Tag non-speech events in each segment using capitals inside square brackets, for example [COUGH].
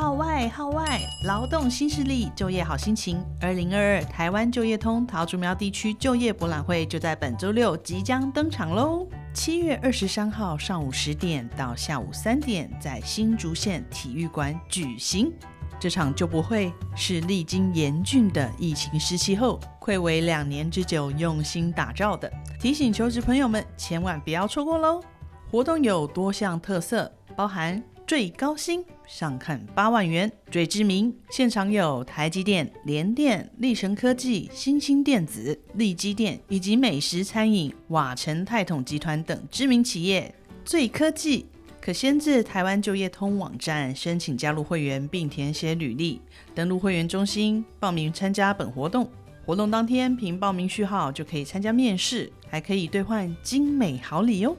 号外号外！劳动新势力，就业好心情。二零二二台湾就业通桃竹苗地区就业博览会就在本周六即将登场喽！七月二十三号上午十点到下午三点，在新竹县体育馆举行。这场就博会是历经严峻的疫情时期后，暌违两年之久，用心打造的。提醒求职朋友们，千万不要错过喽！活动有多项特色，包含最高薪上看八万元，最知名现场有台积电、联电、立神科技、新兴电子、利基电以及美食餐饮瓦城泰统集团等知名企业。最科技可先至台湾就业通网站申请加入会员，并填写履历，登录会员中心报名参加本活动。活动当天凭报名序号就可以参加面试，还可以兑换精美好礼哦！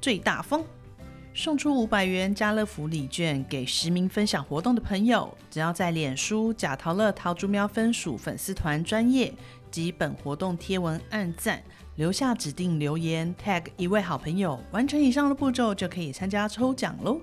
最大风送出五百元家乐福礼券给实名分享活动的朋友，只要在脸书贾桃乐桃竹喵分署粉丝团专业及本活动贴文按赞，留下指定留言，tag 一位好朋友，完成以上的步骤就可以参加抽奖喽！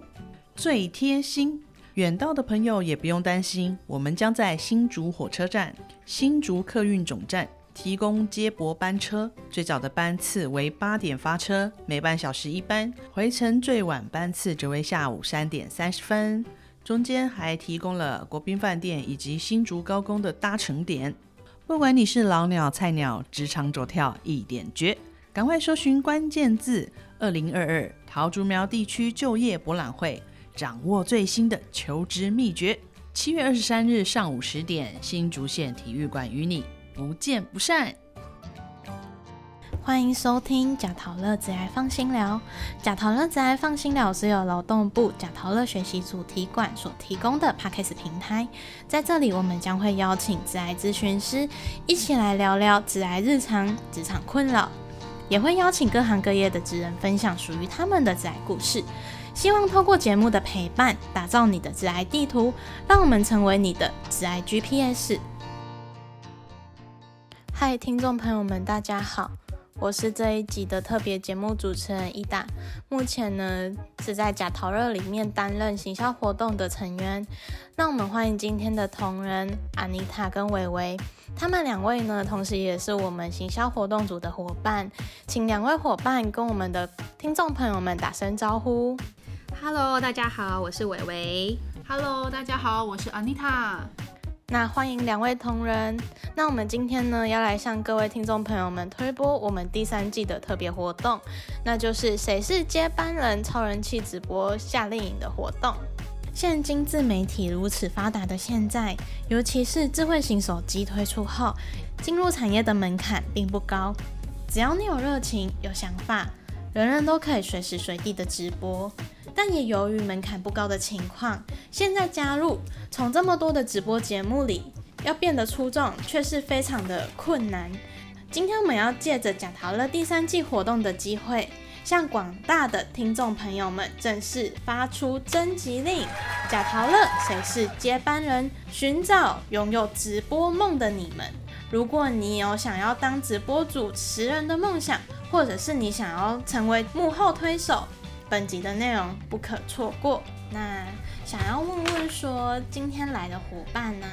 最贴心。远道的朋友也不用担心，我们将在新竹火车站、新竹客运总站提供接驳班车。最早的班次为八点发车，每半小时一班；回程最晚班次则为下午三点三十分。中间还提供了国宾饭店以及新竹高工的搭乘点。不管你是老鸟、菜鸟，职场走跳一点绝，赶快搜寻关键字“二零二二桃竹苗地区就业博览会”。掌握最新的求职秘诀。七月二十三日上午十点，新竹县体育馆与你不见不散。欢迎收听贾桃乐子爱放心聊。贾桃乐子爱放心聊是由劳动部贾桃乐学习主题馆所提供的 Podcast 平台。在这里，我们将会邀请子爱咨询师一起来聊聊子爱日常、职场困扰，也会邀请各行各业的职人分享属于他们的子爱故事。希望透过节目的陪伴，打造你的致癌地图，让我们成为你的致癌 GPS。嗨，听众朋友们，大家好，我是这一集的特别节目主持人伊达，目前呢是在假陶热里面担任行销活动的成员。那我们欢迎今天的同仁安妮塔跟伟伟，他们两位呢，同时也是我们行销活动组的伙伴，请两位伙伴跟我们的听众朋友们打声招呼。Hello，大家好，我是伟伟。Hello，大家好，我是 Anita。那欢迎两位同仁。那我们今天呢，要来向各位听众朋友们推播我们第三季的特别活动，那就是谁是接班人超人气直播夏令营的活动。现今自媒体如此发达的现在，尤其是智慧型手机推出后，进入产业的门槛并不高，只要你有热情、有想法，人人都可以随时随地的直播。但也由于门槛不高的情况，现在加入从这么多的直播节目里要变得出众，却是非常的困难。今天我们要借着讲陶乐第三季活动的机会，向广大的听众朋友们正式发出征集令：贾陶乐，谁是接班人？寻找拥有直播梦的你们。如果你有想要当直播主持人的梦想，或者是你想要成为幕后推手。本集的内容不可错过。那想要问问说，今天来的伙伴呢，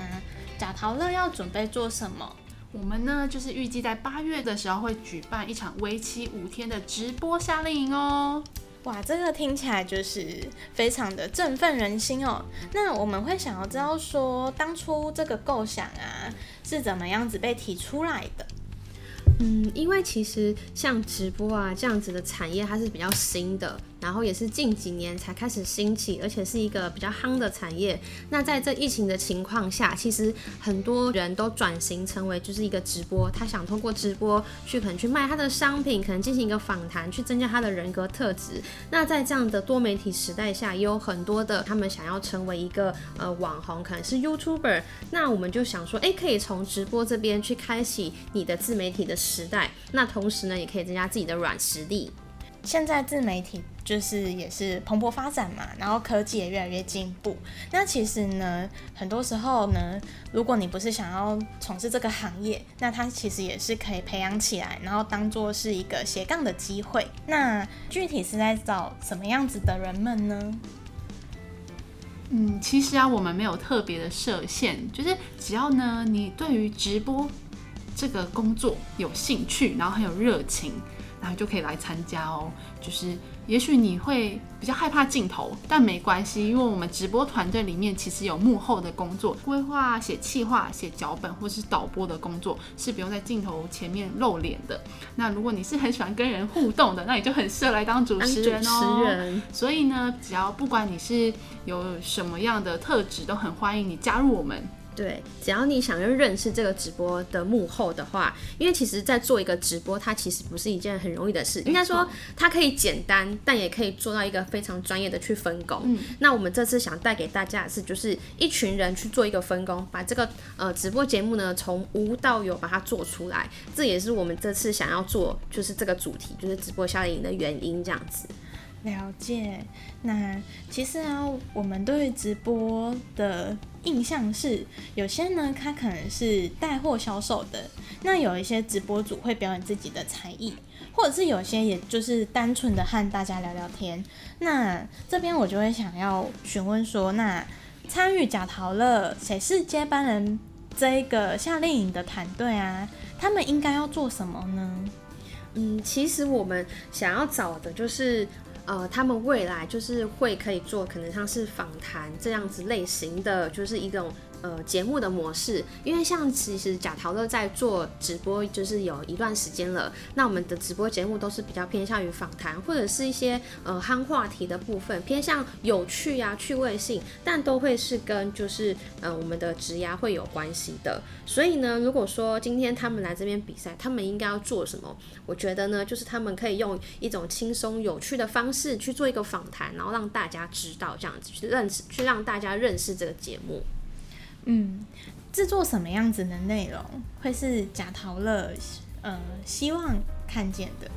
贾陶乐要准备做什么？我们呢，就是预计在八月的时候会举办一场为期五天的直播夏令营哦。哇，这个听起来就是非常的振奋人心哦。那我们会想要知道说，当初这个构想啊，是怎么样子被提出来的？嗯，因为其实像直播啊这样子的产业，它是比较新的。然后也是近几年才开始兴起，而且是一个比较夯的产业。那在这疫情的情况下，其实很多人都转型成为就是一个直播，他想通过直播去可能去卖他的商品，可能进行一个访谈，去增加他的人格特质。那在这样的多媒体时代下，也有很多的他们想要成为一个呃网红，可能是 YouTuber。那我们就想说，哎，可以从直播这边去开启你的自媒体的时代。那同时呢，也可以增加自己的软实力。现在自媒体就是也是蓬勃发展嘛，然后科技也越来越进步。那其实呢，很多时候呢，如果你不是想要从事这个行业，那它其实也是可以培养起来，然后当做是一个斜杠的机会。那具体是在找什么样子的人们呢？嗯，其实啊，我们没有特别的设限，就是只要呢，你对于直播这个工作有兴趣，然后很有热情，然后就可以来参加哦。就是也许你会比较害怕镜头，但没关系，因为我们直播团队里面其实有幕后的工作，规划、写企划、写脚本或是导播的工作是不用在镜头前面露脸的。那如果你是很喜欢跟人互动的，那你就很适合来当主持人哦。主持人所以呢，只要不管你是有什么样的特质，都很欢迎你加入我们。对，只要你想要认识这个直播的幕后的话，因为其实，在做一个直播，它其实不是一件很容易的事。应该说，它可以简单，但也可以做到一个非常专业的去分工。嗯，那我们这次想带给大家的是，就是一群人去做一个分工，把这个呃直播节目呢从无到有把它做出来。这也是我们这次想要做，就是这个主题，就是直播夏令营的原因，这样子。了解。那其实啊，我们对直播的印象是，有些呢，他可能是带货销售的；那有一些直播主会表演自己的才艺，或者是有些也就是单纯的和大家聊聊天。那这边我就会想要询问说，那参与假陶乐谁是接班人这一个夏令营的团队啊，他们应该要做什么呢？嗯，其实我们想要找的就是。呃，他们未来就是会可以做，可能像是访谈这样子类型的，就是一种呃节目的模式。因为像其实贾陶乐在做直播，就是有一段时间了。那我们的直播节目都是比较偏向于访谈，或者是一些呃夯话题的部分，偏向有趣呀、趣味性，但都会是跟就是呃我们的职涯会有关系的。所以呢，如果说今天他们来这边比赛，他们应该要做什么？我觉得呢，就是他们可以用一种轻松有趣的方式去做一个访谈，然后让大家知道这样子去认识，去让大家认识这个节目。嗯，制作什么样子的内容会是贾陶乐呃希望看见的？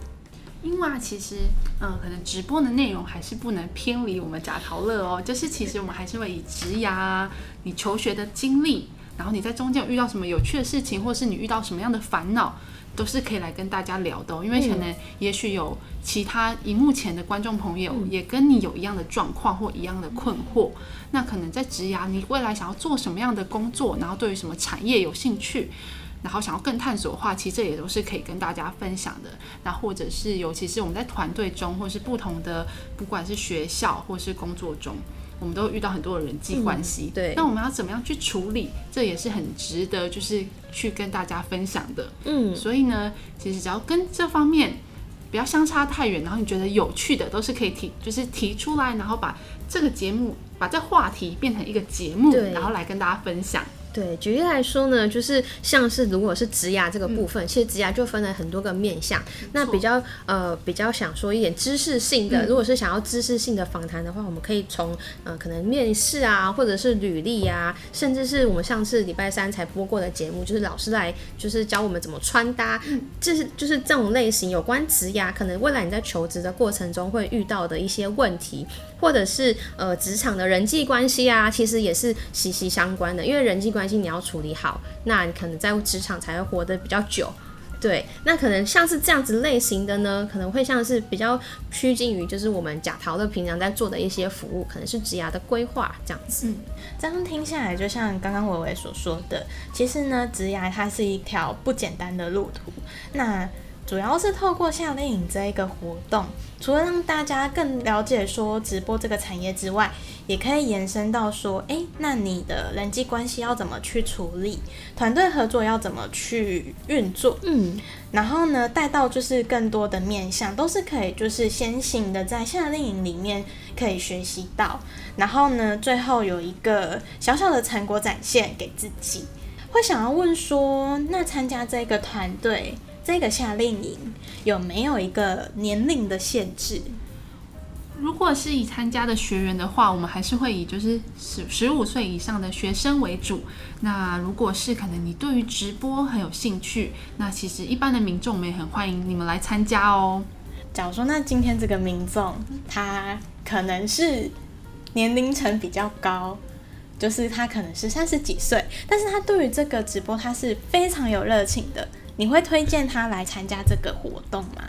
因为，其实嗯、呃可能直播的内容还是不能偏离我们贾陶乐哦。就是其实我们还是会以职涯啊、你求学的经历，然后你在中间有遇到什么有趣的事情，或是你遇到什么样的烦恼。都是可以来跟大家聊的、哦，因为可能也许有其他荧幕前的观众朋友也跟你有一样的状况或一样的困惑，那可能在职涯，你未来想要做什么样的工作，然后对于什么产业有兴趣，然后想要更探索的话，其实这也都是可以跟大家分享的。那或者是尤其是我们在团队中，或是不同的，不管是学校或是工作中。我们都会遇到很多的人际关系、对那我们要怎么样去处理？这也是很值得，就是去跟大家分享的。嗯，所以呢，其实只要跟这方面不要相差太远，然后你觉得有趣的，都是可以提，就是提出来，然后把这个节目，把这话题变成一个节目，然后来跟大家分享。对，举例来说呢，就是像是如果是职涯这个部分，其实职涯就分了很多个面向。那比较呃比较想说一点知识性的，如果是想要知识性的访谈的话，我们可以从呃可能面试啊，或者是履历啊，甚至是我们上次礼拜三才播过的节目，就是老师来就是教我们怎么穿搭，这是就是这种类型有关职涯，可能未来你在求职的过程中会遇到的一些问题，或者是呃职场的人际关系啊，其实也是息息相关的，因为人际关关系你要处理好，那你可能在职场才会活得比较久。对，那可能像是这样子类型的呢，可能会像是比较趋近于就是我们假陶的平常在做的一些服务，可能是职涯的规划这样子。这样听下来，就像刚刚伟伟所说的，其实呢，职涯它是一条不简单的路途。那主要是透过夏令营这一个活动，除了让大家更了解说直播这个产业之外，也可以延伸到说，诶，那你的人际关系要怎么去处理，团队合作要怎么去运作，嗯，然后呢，带到就是更多的面向，都是可以就是先行的在夏令营里面可以学习到，然后呢，最后有一个小小的成果展现给自己。会想要问说，那参加这个团队这个夏令营有没有一个年龄的限制？如果是以参加的学员的话，我们还是会以就是十十五岁以上的学生为主。那如果是可能你对于直播很有兴趣，那其实一般的民众我们也很欢迎你们来参加哦。假如说，那今天这个民众他可能是年龄层比较高，就是他可能是三十几岁，但是他对于这个直播他是非常有热情的。你会推荐他来参加这个活动吗？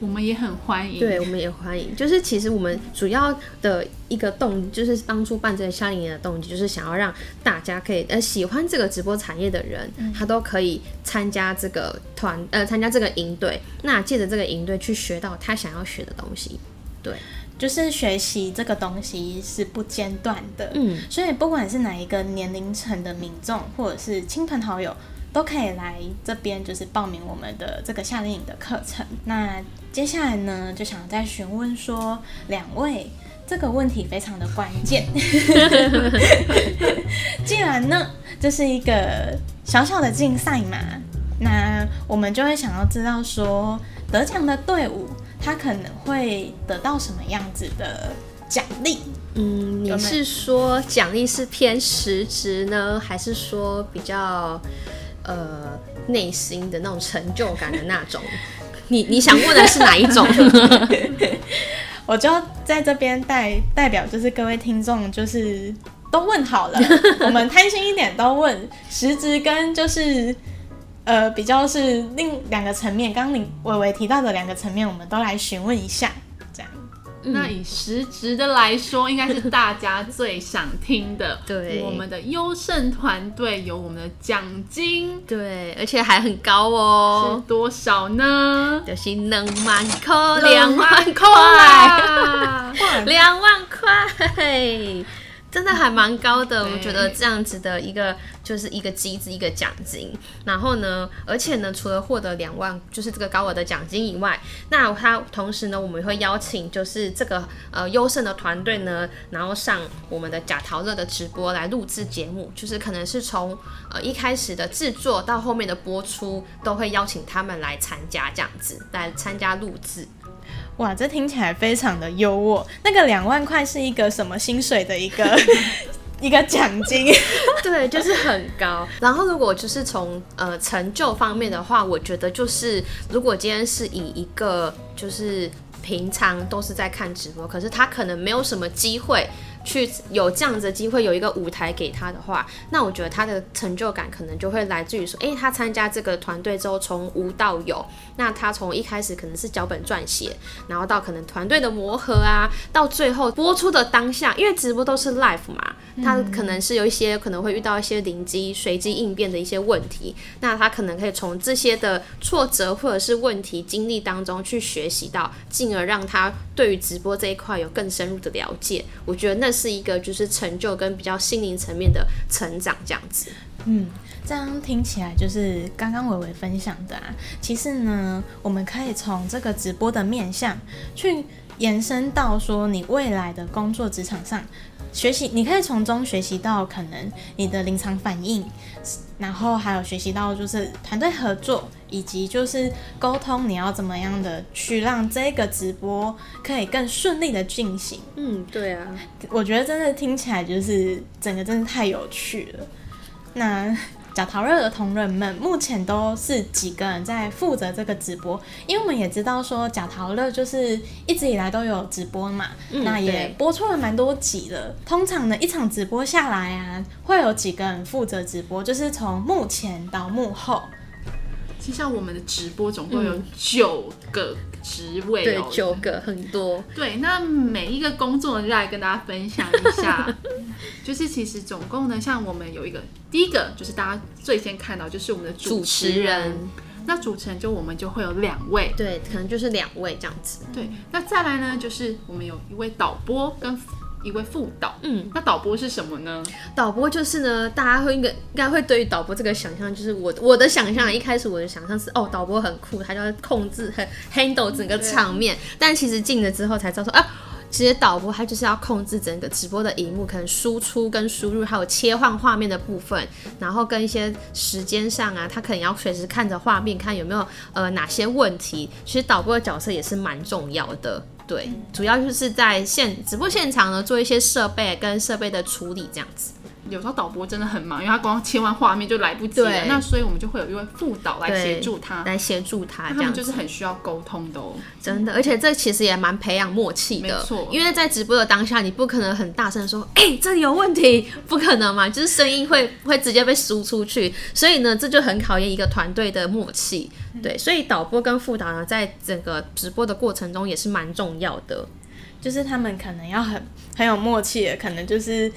我们也很欢迎。对，我们也欢迎。就是其实我们主要的一个动，就是当初办这个夏令营的动机，就是想要让大家可以呃喜欢这个直播产业的人，他都可以参加这个团呃参加这个营队，那借着这个营队去学到他想要学的东西。对，就是学习这个东西是不间断的，嗯，所以不管是哪一个年龄层的民众，或者是亲朋好友，都可以来这边，就是报名我们的这个夏令营的课程。那接下来呢，就想再询问说，两位这个问题非常的关键。[LAUGHS] 既然呢，这是一个小小的竞赛嘛，那我们就会想要知道说，得奖的队伍他可能会得到什么样子的奖励？嗯，你是说奖励是偏实质呢，还是说比较呃内心的那种成就感的那种？[LAUGHS] 你你想问的是哪一种？[LAUGHS] 我就在这边代代表，就是各位听众，就是都问好了，[LAUGHS] 我们贪心一点，都问实质跟就是呃比较是另两个层面，刚刚你伟伟提到的两个层面，我们都来询问一下，那以实质的来说，应该是大家最想听的。[LAUGHS] 对我们的优胜团队有我们的奖金对，而且还很高是哦，多少呢？就是两万块，[LAUGHS] 两万块，哇！两万块，真的还蛮高的。我觉得这样子的一个就是一个机制，一个奖金。然后呢，而且呢，除了获得两万，就是这个高额的奖金以外，那它同时呢，我们会邀请就是这个呃优胜的团队呢，然后上我们的假陶乐的直播来录制节目，就是可能是从呃一开始的制作到后面的播出，都会邀请他们来参加这样子，来参加录制。哇，这听起来非常的优渥。那个两万块是一个什么薪水的一个 [LAUGHS] 一个奖金？[LAUGHS] 对，就是很高。然后如果就是从呃成就方面的话，我觉得就是如果今天是以一个就是平常都是在看直播，可是他可能没有什么机会。去有这样子的机会，有一个舞台给他的话，那我觉得他的成就感可能就会来自于说，诶，他参加这个团队之后，从无到有，那他从一开始可能是脚本撰写，然后到可能团队的磨合啊，到最后播出的当下，因为直播都是 live 嘛，他可能是有一些可能会遇到一些灵机随机应变的一些问题，那他可能可以从这些的挫折或者是问题经历当中去学习到，进而让他对于直播这一块有更深入的了解。我觉得那是一个就是成就跟比较心灵层面的成长这样子。嗯，这样听起来就是刚刚伟伟分享的啊。其实呢，我们可以从这个直播的面向去延伸到说你未来的工作职场上学习，你可以从中学习到可能你的临场反应，然后还有学习到就是团队合作，以及就是沟通，你要怎么样的去让这个直播可以更顺利的进行。嗯，对啊，我觉得真的听起来就是整个真的太有趣了。那假陶热的同仁们目前都是几个人在负责这个直播？因为我们也知道说假陶热就是一直以来都有直播嘛，嗯那也播出了蛮多集了。通常呢，一场直播下来啊，会有几个人负责直播，就是从幕前到幕后。其实像我们的直播总共有九个职位对哦，，九个很多，对，那每一个工作呢，就来跟大家分享一下。[LAUGHS] 就是其实总共呢，像我们有一个第一个就是大家最先看到就是我们的主持持人，那主持人就我们就会有两位，对，可能就是两位这样子。对，那再来呢就是我们有一位导播跟一位副导。嗯，那导播是什么呢？导播就是呢，大家会应该应该会对于导播这个想象，就是我我的想象，一开始我的想象是哦，导播很酷，他就要控制很 handle 整个场面，但其实进了之后才知道说啊。其实导播他就是要控制整个直播的荧幕，可能输出跟输入，还有切换画面的部分，然后跟一些时间上啊，他可能要随时看着画面，看有没有呃哪些问题。其实导播的角色也是蛮重要的，对，主要就是在现直播现场呢做一些设备跟设备的处理这样子。有时候导播真的很忙，因为他光切换画面就来不及了。那所以我们就会有一位副导来协助他，来协助他这样。就是很需要沟通的哦。真的，而且这其实也蛮培养默契的，没错因为在直播的当下，你不可能很大声地说，哎、这里有问题，不可能嘛，就是声音会会直接被输出去，所以呢，这就很考验一个团队的默契，对，所以导播跟副导呢，在整个直播的过程中也是蛮重要的，就是他们可能要很很有默契的，可能就是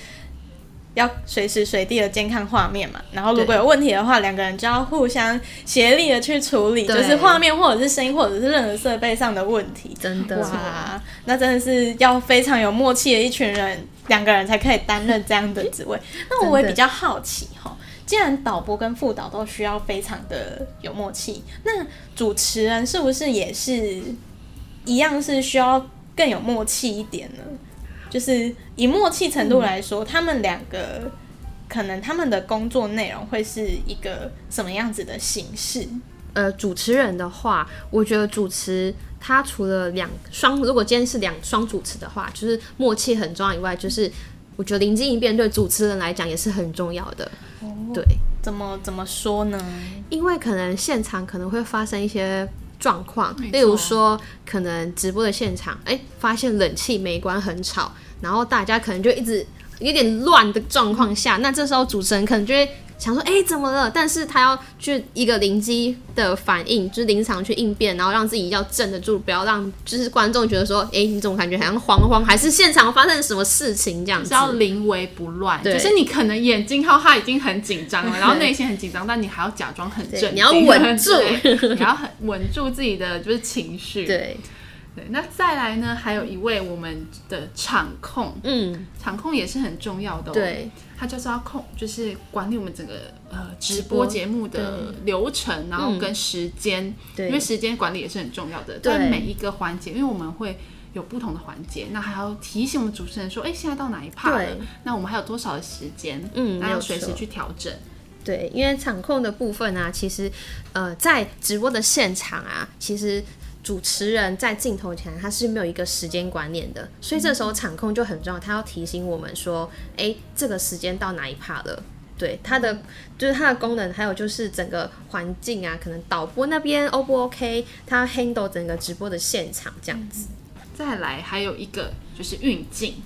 要随时随地的监看画面嘛。然后如果有问题的话，两个人就要互相协力的去处理，就是画面或者是声音或者是任何设备上的问题。真的，哇，那真的是要非常有默契的一群人，两个人才可以担任这样的职位。[LAUGHS] 那我也比较好奇哈，既然导播跟副导都需要非常的有默契，那主持人是不是也是一样是需要更有默契一点呢？就是以默契程度来说，他们两个可能他们的工作内容会是一个什么样子的形式？呃，主持人的话，我觉得主持他除了两双，如果今天是两双主持的话，就是默契很重要以外，就是我觉得灵机应变对主持人来讲也是很重要的。对，怎么怎么说呢？因为可能现场可能会发生一些状况例如说可能直播的现场，哎、发现冷气没关很吵，然后大家可能就一直有点乱的状况下，那这时候主持人可能就会想说，哎、怎么了？但是他要去一个灵机的反应，就是临场去应变，然后让自己要镇得住，不要让就是观众觉得说，哎、你怎么感觉好像慌慌，还是现场发生什么事情这样子？是要临危不乱，对就是你可能眼睛靠他已经很紧张了，然后内心很紧张，但你还要假装很镇定，你要稳住 [LAUGHS] 你要很稳住自己的就是情绪。对，对，那再来呢，还有一位我们的场控，嗯，场控也是很重要的、哦，对，他就是要控，就是管理我们整个呃直播播节目的流程，然后跟时间，对因为时间管理也是很重要的，对在每一个环节，因为我们会。有不同的环节，那还要提醒我们主持人说，哎、现在到哪一趴了？那我们还有多少的时间？嗯那要随时去调整。对，因为场控的部分啊，其实呃，在直播的现场啊，其实主持人在镜头前他是没有一个时间观念的，所以这时候场控就很重要，他要提醒我们说，哎，这个时间到哪一趴了。对它的就是它的功能，还有就是整个环境啊，可能导播那边 O 不 OK，它 handle 整个直播的现场这样子。再来还有一个就是运镜，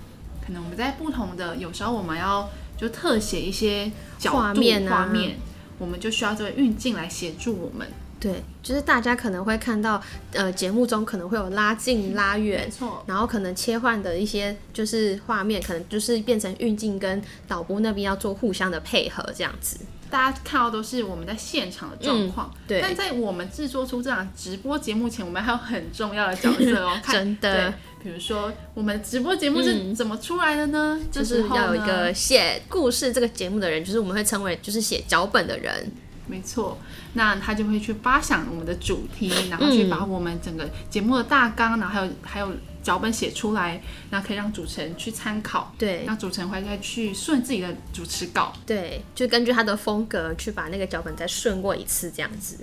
可能我们在不同的，有时候我们要就特写一些角度画面啊画面我们就需要这个运镜来协助我们。对，就是大家可能会看到，呃，节目中可能会有拉近、拉远没，错，然后可能切换的一些就是画面，可能就是变成运镜跟导播那边要做互相的配合这样子。大家看到都是我们在现场的状况、嗯对但在我们制作出这场直播节目前，我们还有很重要的角色哦。[LAUGHS] 看真的，比如说我们直播节目是怎么出来的呢？这就是要有一个写故事这个节目的人，就是我们会称为就是写脚本的人。没错，那他就会去发想我们的主题，然后去把我们整个节目的大纲，然后还有还有脚本写出来，那可以让主持人去参考。对让主持人会再去顺自己的主持稿。对，就根据他的风格去把那个脚本再顺过一次这样子。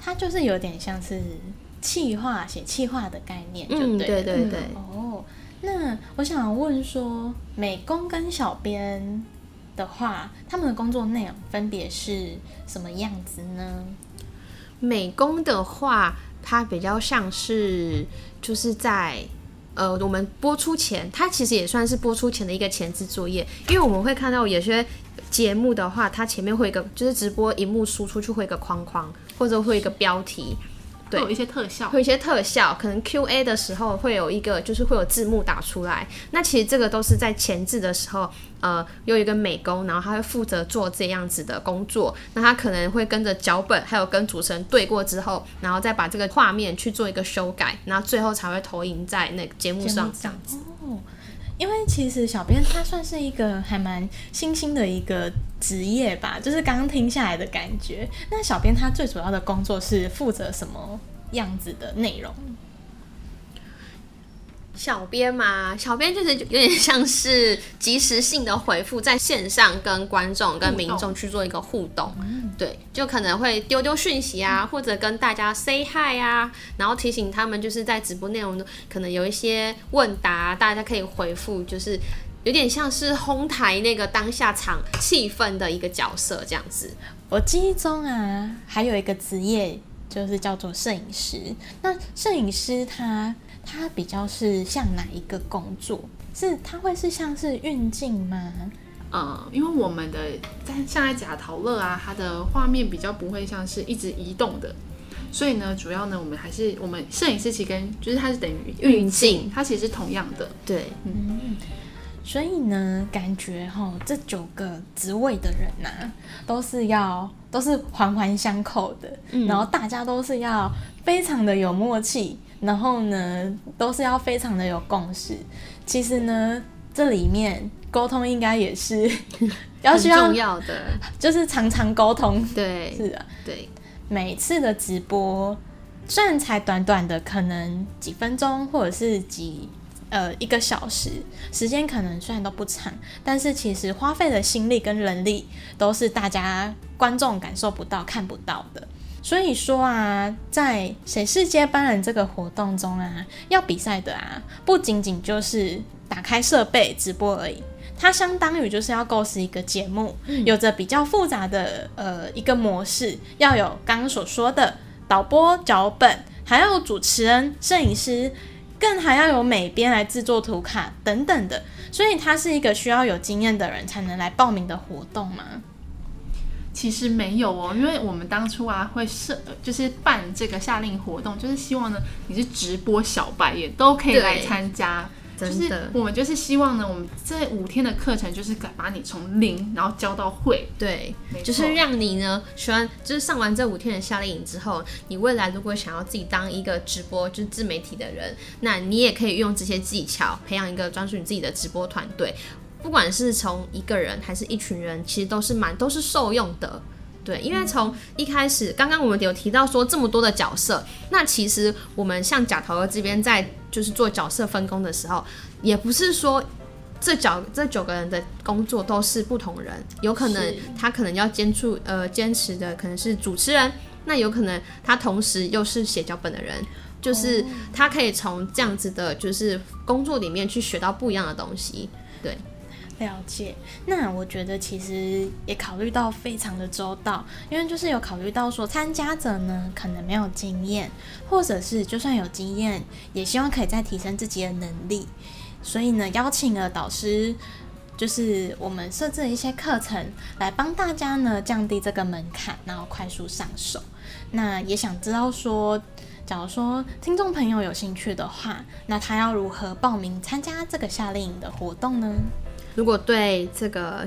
它就是有点像是气划写气划的概念，就嗯，对对对对。哦，那我想问说，美工跟小编的话，他们的工作内容分别是什么样子呢？美工的话，它比较像是就是在呃我们播出前，它其实也算是播出前的一个前置作业，因为我们会看到有些节目的话，它前面会一个就是直播荧幕输出去会一个框框，或者会一个标题。会有一些特效会。有一些特效，可能 Q A 的时候会有一个，就是会有字幕打出来。那其实这个都是在前置的时候，呃，有一个美工，然后他会负责做这样子的工作。那他可能会跟着脚本，还有跟主持人对过之后，然后再把这个画面去做一个修改，然后最后才会投影在那个节目上这样子。因为其实小编他算是一个还蛮新兴的一个职业吧，就是刚刚听下来的感觉。那小编他最主要的工作是负责什么样子的内容？小编嘛，小编就是有点像是及时性的回复，在线上跟观众、跟民众去做一个互动，对，就可能会丢丢讯息啊，或者跟大家 say hi 啊，然后提醒他们就是在直播内容中可能有一些问答，大家可以回复，就是有点像是烘台那个当下场气氛的一个角色这样子。我记忆中啊，还有一个职业就是叫做摄影师。那摄影师他他比较是像哪一个工作？是它会是像是运镜吗？呃，因为我们的在像在假陶乐啊，它的画面比较不会像是一直移动的，所以呢，主要呢，我们还是我们摄影师其实跟就是它是等于运镜，它其实是同样的。对，嗯，所以呢，感觉哈，这九个职位的人呐、都是要都是环环相扣的，嗯然后大家都是要非常的有默契，然后呢，都是要非常的有共识。其实呢，这里面沟通应该也是 [LAUGHS] 要很需要重，要的。就是常常沟通。对，是啊，对，每次的直播虽然才短短的可能几分钟或者是几呃一个小时，时间可能虽然都不长，但是其实花费的心力跟人力都是大家观众感受不到、看不到的。所以说啊，在谁是接班人这个活动中啊，要比赛的啊，不仅仅就是打开设备直播而已。它相当于就是要构思一个节目，有着比较复杂的呃一个模式，要有刚刚所说的导播脚本，还要有主持人、摄影师，更还要有美编来制作图卡等等的，所以它是一个需要有经验的人才能来报名的活动嘛。其实没有哦，因为我们当初啊会设就是办这个夏令活动，就是希望呢你是直播小白也都可以来参加。就是真的，我们就是希望呢，我们这五天的课程就是把你从零然后教到会，对就是让你呢，喜欢就是上完这五天的夏令营之后，你未来如果想要自己当一个直播就是自媒体的人，那你也可以用这些技巧培养一个专属你自己的直播团队。不管是从一个人还是一群人，其实都是蛮都是受用的。对，因为从一开始，刚刚我们有提到说这么多的角色，那其实我们像贾桃儿这边在就是做角色分工的时候，也不是说这角这九个人的工作都是不同人，有可能他可能要坚持呃坚持的可能是主持人，那有可能他同时又是写脚本的人。就是他可以从这样子的，就是工作里面去学到不一样的东西。对，了解，那我觉得其实也考虑到非常的周到，因为就是有考虑到说参加者呢可能没有经验，或者是就算有经验，也希望可以再提升自己的能力，所以呢邀请了导师，就是我们设置了一些课程来帮大家呢降低这个门槛，然后快速上手。那也想知道说，假如说听众朋友有兴趣的话，那他要如何报名参加这个夏令营的活动呢？如果对这个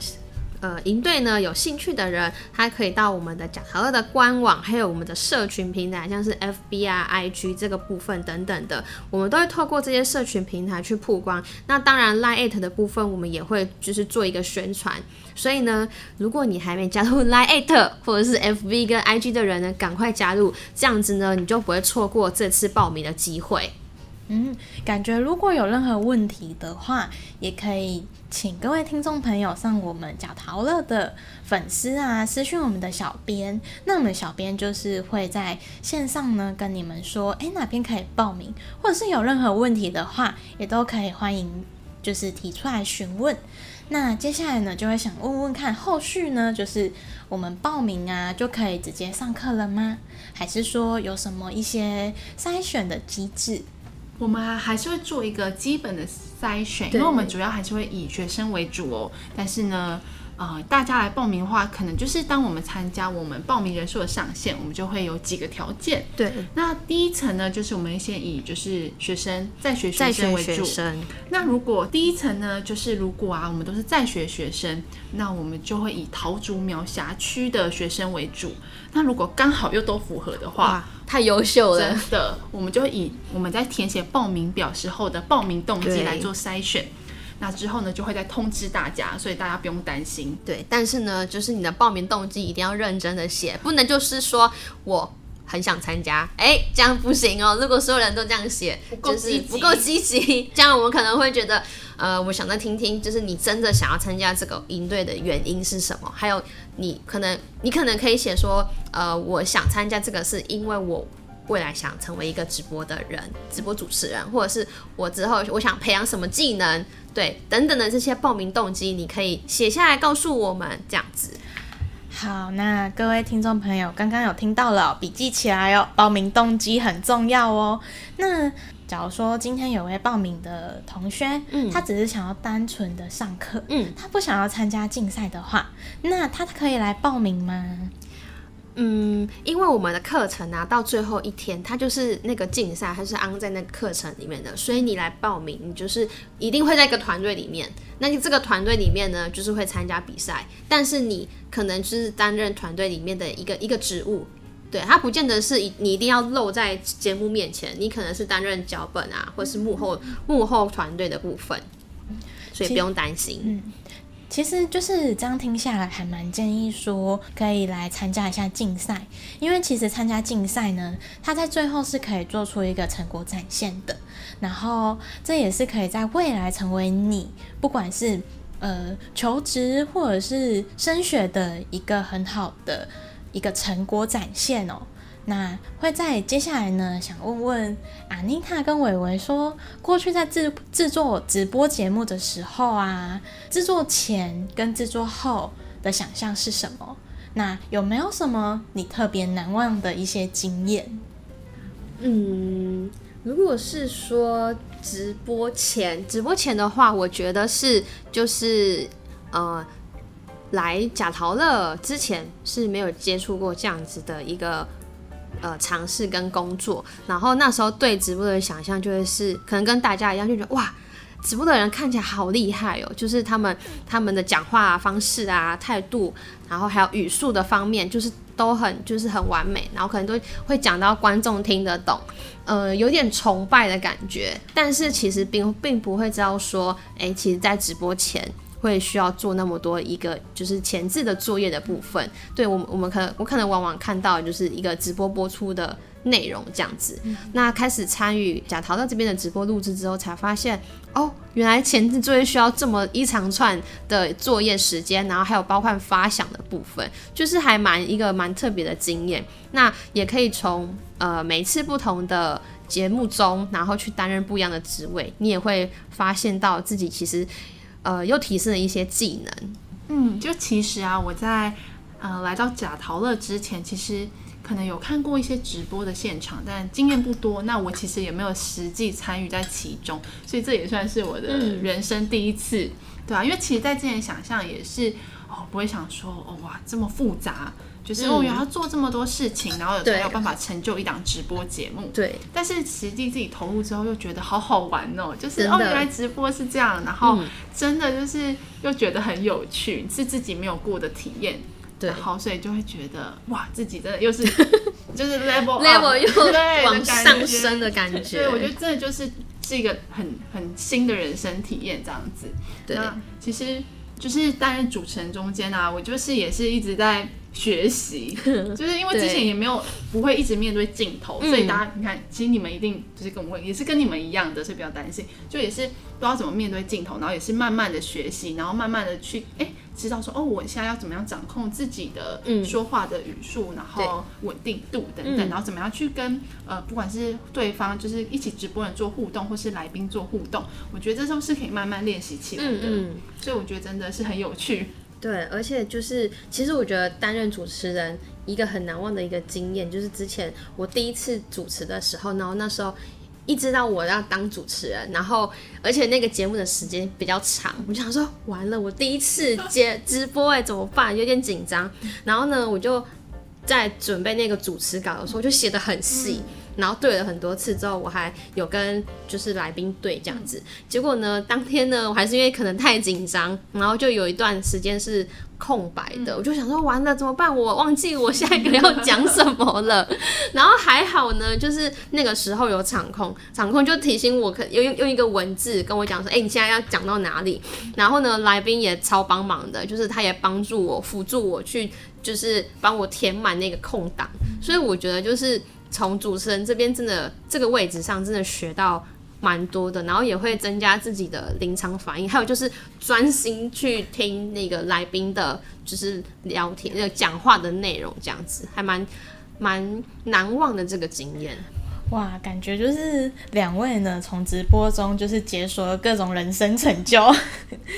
呃营队呢有兴趣的人，他可以到我们的贾陶乐的官网，还有我们的社群平台，像是 FB 啊、IG 这个部分等等的，我们都会透过这些社群平台去曝光。那当然，Line at 的部分，我们也会就是做一个宣传。所以呢，如果你还没加入 Line at 或者是 FB 跟 IG 的人呢，赶快加入，这样子呢，你就不会错过这次报名的机会。嗯，感觉如果有任何问题的话，也可以请各位听众朋友上我们贾陶乐的粉丝啊私讯我们的小编，那我们小编就是会在线上呢跟你们说，诶哪边可以报名，或者是有任何问题的话，也都可以欢迎就是提出来询问。那接下来呢，就会想问问看，后续呢，就是我们报名啊，就可以直接上课了吗？还是说有什么一些筛选的机制？我们还还是会做一个基本的筛选，因为我们主要还是会以学生为主哦。但是呢，呃，大家来报名的话，可能就是当我们参加我们报名人数的上限，我们就会有几个条件。对，那第一层呢，就是我们先以就是学生在学学生为主。那如果第一层呢，就是如果啊，我们都是在学学生，那我们就会以桃竹苗辖区的学生为主。那如果刚好又都符合的话，太优秀了真。的，我们就会以我们在填写报名表时候的报名动机来做筛选。那之后呢，就会再通知大家，所以大家不用担心。对，但是呢，就是你的报名动机一定要认真的写，不能就是说我很想参加，哎，这样不行哦。如果所有人都这样写，就是不够积极，[LAUGHS] 这样我们可能会觉得，呃，我想再听听，就是你真的想要参加这个营队的原因是什么？还有你可能你可能可以写说，呃，我想参加这个是因为我。未来想成为一个直播的人、直播主持人，或者是我之后我想培养什么技能，对，等等的这些报名动机，你可以写下来告诉我们，这样子。好，那各位听众朋友，刚刚有听到了，笔记起来哦。报名动机很重要哦。那假如说今天有位报名的同学，嗯，他只是想要单纯的上课，嗯，他不想要参加竞赛的话，那他可以来报名吗？嗯，因为我们的课程啊，到最后一天，它就是那个竞赛，它是安在那个课程里面的，所以你来报名，你就是一定会在一个团队里面。那你这个团队里面呢，就是会参加比赛，但是你可能就是担任团队里面的一个一个职务，对，它不见得是你一定要露在节目面前，你可能是担任脚本啊，或是幕后幕后团队的部分，所以不用担心。其实就是这样听下来，还蛮建议说可以来参加一下竞赛，因为其实参加竞赛呢，它在最后是可以做出一个成果展现的，然后这也是可以在未来成为你不管是呃求职或者是升学的一个很好的一个成果展现哦。那会在接下来呢，想问问阿妮塔跟伟伟说，过去在制制作直播节目的时候啊，制作前跟制作后的想象是什么？那有没有什么你特别难忘的一些经验？嗯，如果是说直播前，直播前的话，我觉得是就是呃，来假陶乐之前是没有接触过这样子的一个。呃，尝试跟工作，然后那时候对直播的想象就会是，可能跟大家一样，就觉得哇，直播的人看起来好厉害哦，就是他们他们的讲话方式啊、态度，然后还有语速的方面，就是都很就是很完美，然后可能都会讲到观众听得懂，呃，有点崇拜的感觉，但是其实并并不会知道说，哎，其实，在直播前。会需要做那么多一个就是前置的作业的部分，对我们我们可能我可能往往看到就是一个直播播出的内容这样子。那开始参与假淘到这边的直播录制之后，才发现哦，原来前置作业需要这么一长串的作业时间，然后还有包括发想的部分，就是还蛮一个蛮特别的经验。那也可以从呃每次不同的节目中，然后去担任不一样的职位，你也会发现到自己其实。呃，又提升了一些技能。嗯，就其实啊，我在呃来到假陶乐之前，其实可能有看过一些直播的现场，但经验不多。那我其实也没有实际参与在其中，所以这也算是我的人生第一次，对啊，因为其实，在之前想象也是哦，不会想说哦哇这么复杂。就是哦，原来要做这么多事情，然后有才有办法成就一档直播节目。对，但是实际自己投入之后，又觉得好好玩哦。就是哦，原来直播是这样，然后真的就是又觉得很有趣，是自己没有过的体验。对，好，所以就会觉得哇，自己真的又是 [LAUGHS] 就是 level level 又往上升的感觉。对，我觉得真的就是是一个很很新的人生体验这样子。对，其实就是担任主持人中间啊，我就是也是一直在。学习，[LAUGHS] 就是因为之前也没有不会一直面对镜头，所以大家你看，其实你们一定就是跟我也是跟你们一样的，所以比较担心，就也是不知道怎么面对镜头，然后也是慢慢的学习，然后慢慢的去哎知道说哦，我现在要怎么样掌控自己的说话的语速，然后稳定度等等，然后怎么样去跟呃不管是对方就是一起直播人做互动，或是来宾做互动，我觉得这都是可以慢慢练习起来的，所以我觉得真的是很有趣。对，而且就是，其实我觉得担任主持人一个很难忘的一个经验，就是之前我第一次主持的时候，然后那时候一知道我要当主持人，然后而且那个节目的时间比较长，我就想说完了，我第一次接直播哎，怎么办？有点紧张。然后呢，我就在准备那个主持稿的时候，我就写的很细。然后对了很多次之后，我还有跟就是来宾对这样子，结果呢，当天呢，我还是因为可能太紧张，然后就有一段时间是空白的，我就想说完了怎么办？我忘记我下一个要讲什么了。[LAUGHS] 然后还好呢，就是那个时候有场控，场控就提醒我，可用用一个文字跟我讲说，哎，你现在要讲到哪里？然后呢，来宾也超帮忙的，就是他也帮助我辅助我去，就是帮我填满那个空档。所以我觉得就是。从主持人这边真的这个位置上真的学到蛮多的，然后也会增加自己的临场反应，还有就是专心去听那个来宾的，就是聊天、那个讲话的内容，这样子还蛮蛮难忘的这个经验。哇，感觉就是两位呢，从直播中就是解锁了各种人生成就。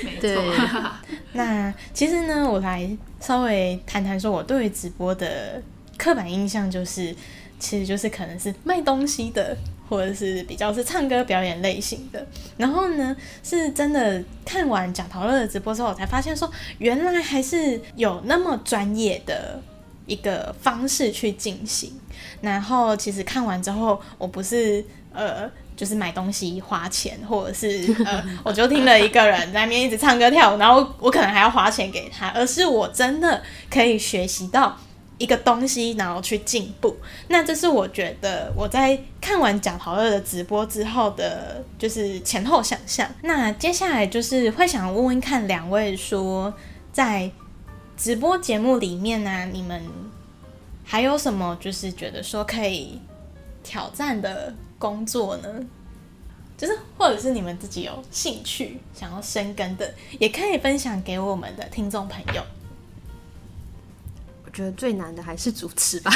没对错，[LAUGHS] 那其实呢，我来稍微谈谈说，我对于直播的刻板印象就是，其实就是可能是卖东西的，或者是比较是唱歌表演类型的。然后呢，是真的看完贾陶乐的直播之后，我才发现说，原来还是有那么专业的一个方式去进行。然后其实看完之后，我不是呃。就是买东西花钱，或者是呃，[LAUGHS] 我就听了一个人在那边一直唱歌跳舞，然后我可能还要花钱给他，而是我真的可以学习到一个东西，然后去进步。那这是我觉得我在看完贾陶乐的直播之后的，就是前后想象。那接下来就是会想问问看两位说，在直播节目里面呢、你们还有什么就是觉得说可以挑战的工作呢？就是或者是你们自己有兴趣想要深耕的，也可以分享给我们的听众朋友。我觉得最难的还是主持吧。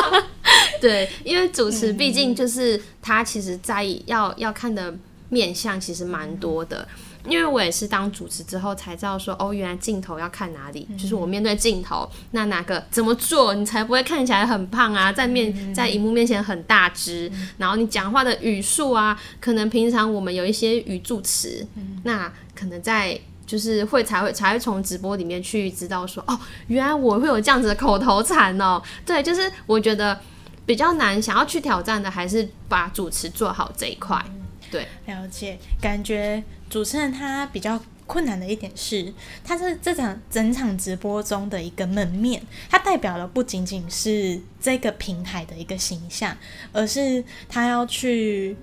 [LAUGHS] 对，因为主持毕竟就是他其实在意要要看的面相其实蛮多的。因为我也是当主持之后才知道说，哦，原来镜头要看哪里，就是我面对镜头，那哪个怎么做，你才不会看起来很胖啊，在面在荧幕面前很大只，然后你讲话的语速啊，可能平常我们有一些语助词，那可能在就是会才会才会从直播里面去知道说，哦，原来我会有这样子的口头禅哦。对，就是我觉得比较难想要去挑战的，还是把主持做好这一块。对，了解，感觉主持人他比较困难的一点是，他是这场整场直播中的一个门面，它代表的不仅仅是这个平台的一个形象，而是他要去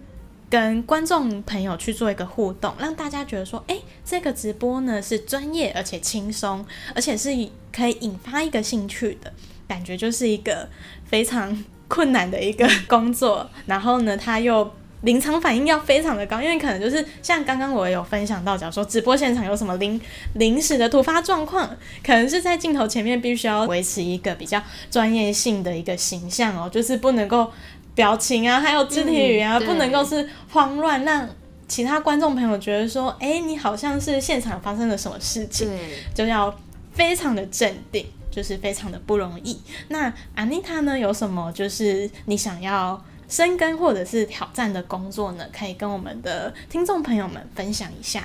跟观众朋友去做一个互动，让大家觉得说，诶，这个直播呢是专业而且轻松，而且是可以引发一个兴趣的感觉，就是一个非常困难的一个工作。然后呢，他又临场反应要非常的高，因为可能就是像刚刚我有分享到，假如说直播现场有什么临临时的突发状况，可能是在镜头前面必须要维持一个比较专业性的一个形象哦，就是不能够表情啊，还有肢体语言啊，嗯不能够是慌乱，让其他观众朋友觉得说，哎，你好像是现场发生了什么事情，就要非常的镇定，就是非常的不容易。那安妮塔呢，有什么就是你想要深耕或者是挑战的工作呢？可以跟我们的听众朋友们分享一下。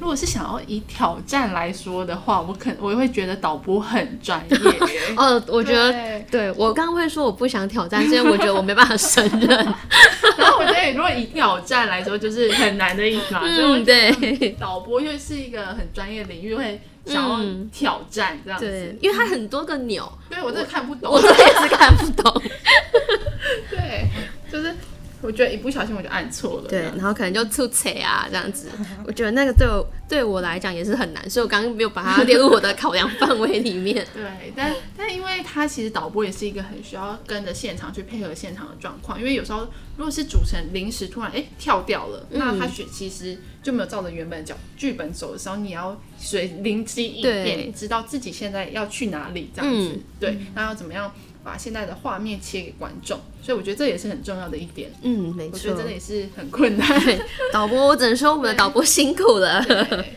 如果是想要以挑战来说的话，我可我会觉得导播很专业耶。[LAUGHS] 哦，我觉得对对我刚刚会说我不想挑战，是因为我觉得我没办法胜任。[LAUGHS] 然后我觉得，如果以挑战来说，就是很难的意思嘛。嗯，对导播又是一个很专业领域，会想要嗯挑战这样子。对，因为它很多个钮，对我真的看不懂。我真的也是看不懂。[LAUGHS] 对，就是我觉得一不小心我就按错了。对，然后可能就出彩啊这样子，[LAUGHS] 我觉得那个对我对我来讲也是很难，所以我刚刚没有把它列入我的考量范围里面。[LAUGHS] 对，但但因为它其实导播也是一个很需要跟着现场去配合现场的状况，因为有时候如果是主持人临时突然哎跳掉了，那他选其实就没有照着原本的脚剧本走的时候，你要随灵机应对。变，知道自己现在要去哪里这样子，嗯。对，那要怎么样把现在的画面切给观众，所以我觉得这也是很重要的一点，嗯，没错我觉得。真的也是很困难。对，[LAUGHS] 导播，我只能说我们的导播辛苦了。[LAUGHS] 对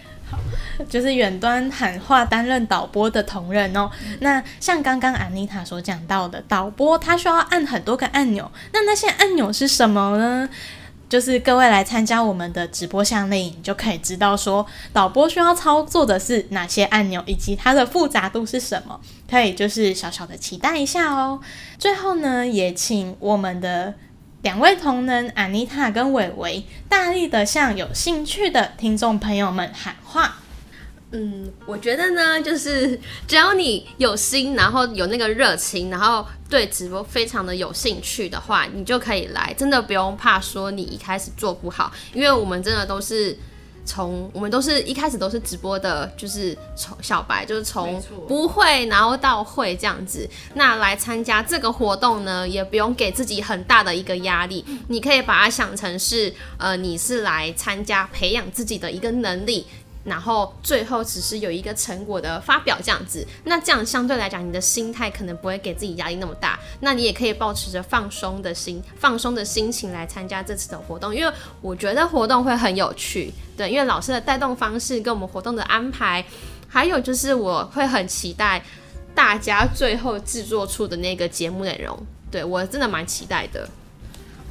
[LAUGHS] 就是远端喊话担任导播的同仁哦。那像刚刚安妮塔所讲到的，导播他需要按很多个按钮，那那些按钮是什么呢？就是各位来参加我们的直播夏令营，就可以知道说导播需要操作的是哪些按钮，以及它的复杂度是什么。可以就是小小的期待一下哦。最后呢，也请我们的两位同仁安妮塔跟伟伟大力的向有兴趣的听众朋友们喊话。嗯，我觉得呢，就是只要你有心，然后有那个热情，然后对直播非常的有兴趣的话，你就可以来，真的不用怕说你一开始做不好，因为我们真的都是。从我们都是一开始都是直播的，就是从小白，就是从不会然后到会这样子。那来参加这个活动呢，也不用给自己很大的一个压力，你可以把它想成是呃，你是来参加培养自己的一个能力。然后最后只是有一个成果的发表这样子。那这样相对来讲，你的心态可能不会给自己压力那么大。那你也可以保持着放松的心、放松的心情来参加这次的活动，因为我觉得活动会很有趣。对，因为老师的带动方式跟我们活动的安排，还有就是我会很期待大家最后制作出的那个节目内容。对我真的蛮期待的。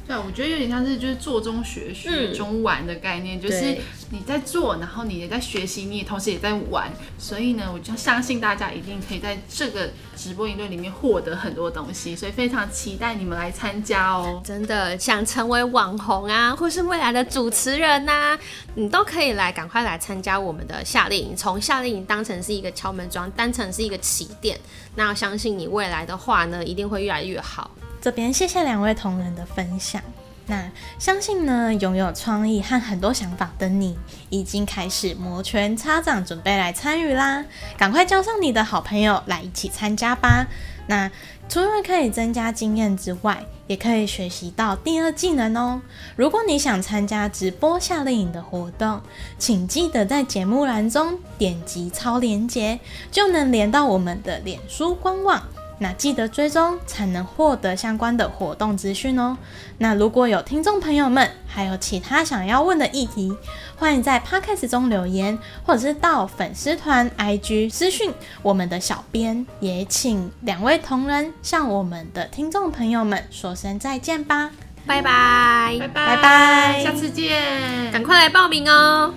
对，我觉得有点像是就是做中学、学中玩的概念，就是你在做，然后你也在学习，你也同时也在玩，所以呢，我就相信大家一定可以在这个直播营队里面获得很多东西，所以非常期待你们来参加哦。真的想成为网红啊，或是未来的主持人呐、你都可以来，赶快来参加我们的夏令营。从夏令营当成是一个敲门砖，当成是一个起点。那我相信你未来的话呢，一定会越来越好。这边谢谢两位同仁的分享。那相信呢，拥有创意和很多想法的你，已经开始摩拳擦掌，准备来参与啦！赶快叫上你的好朋友来一起参加吧。那除了可以增加经验之外，也可以学习到第二技能哦。如果你想参加直播夏令营的活动，请记得在节目栏中点击超连接，就能连到我们的脸书官网。那记得追踪，才能获得相关的活动资讯哦。那如果有听众朋友们还有其他想要问的议题，欢迎在 podcast 中留言，或者是到粉丝团 IG 私讯我们的小编。也请两位同仁向我们的听众朋友们说声再见吧。拜拜，拜拜拜下次见，赶快来报名哦！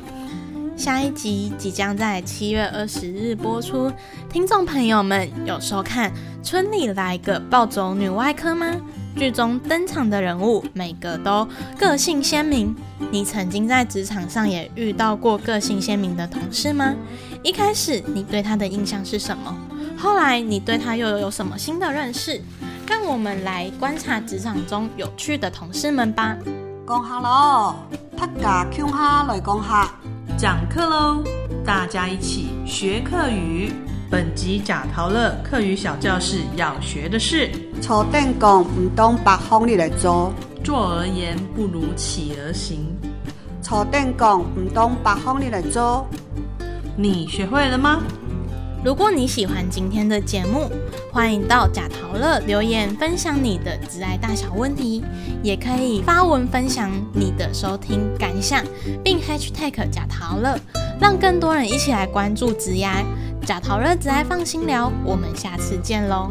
下一集即将在七月二十日播出，听众朋友们有收看《村里来个暴走女外科》吗？剧中登场的人物每个都个性鲜明，你曾经在职场上也遇到过个性鲜明的同事吗？一开始你对他的印象是什么？后来你对他又有什么新的认识？让我们来观察职场中有趣的同事们吧。讲下咯，拍架 Q 下来讲下。讲课喽！大家一起学课语。本集假陶乐课语小教室要学的是：坐凳讲唔当白方你来做，坐而言不如起而行。坐凳讲唔当白方你来做。你学会了吗？如果你喜欢今天的节目，欢迎到假桃乐留言分享你的挚爱大小问题，也可以发文分享你的收听感想，并 #hashtag 假桃乐，让更多人一起来关注职涯。假桃乐只爱放心聊，我们下次见喽。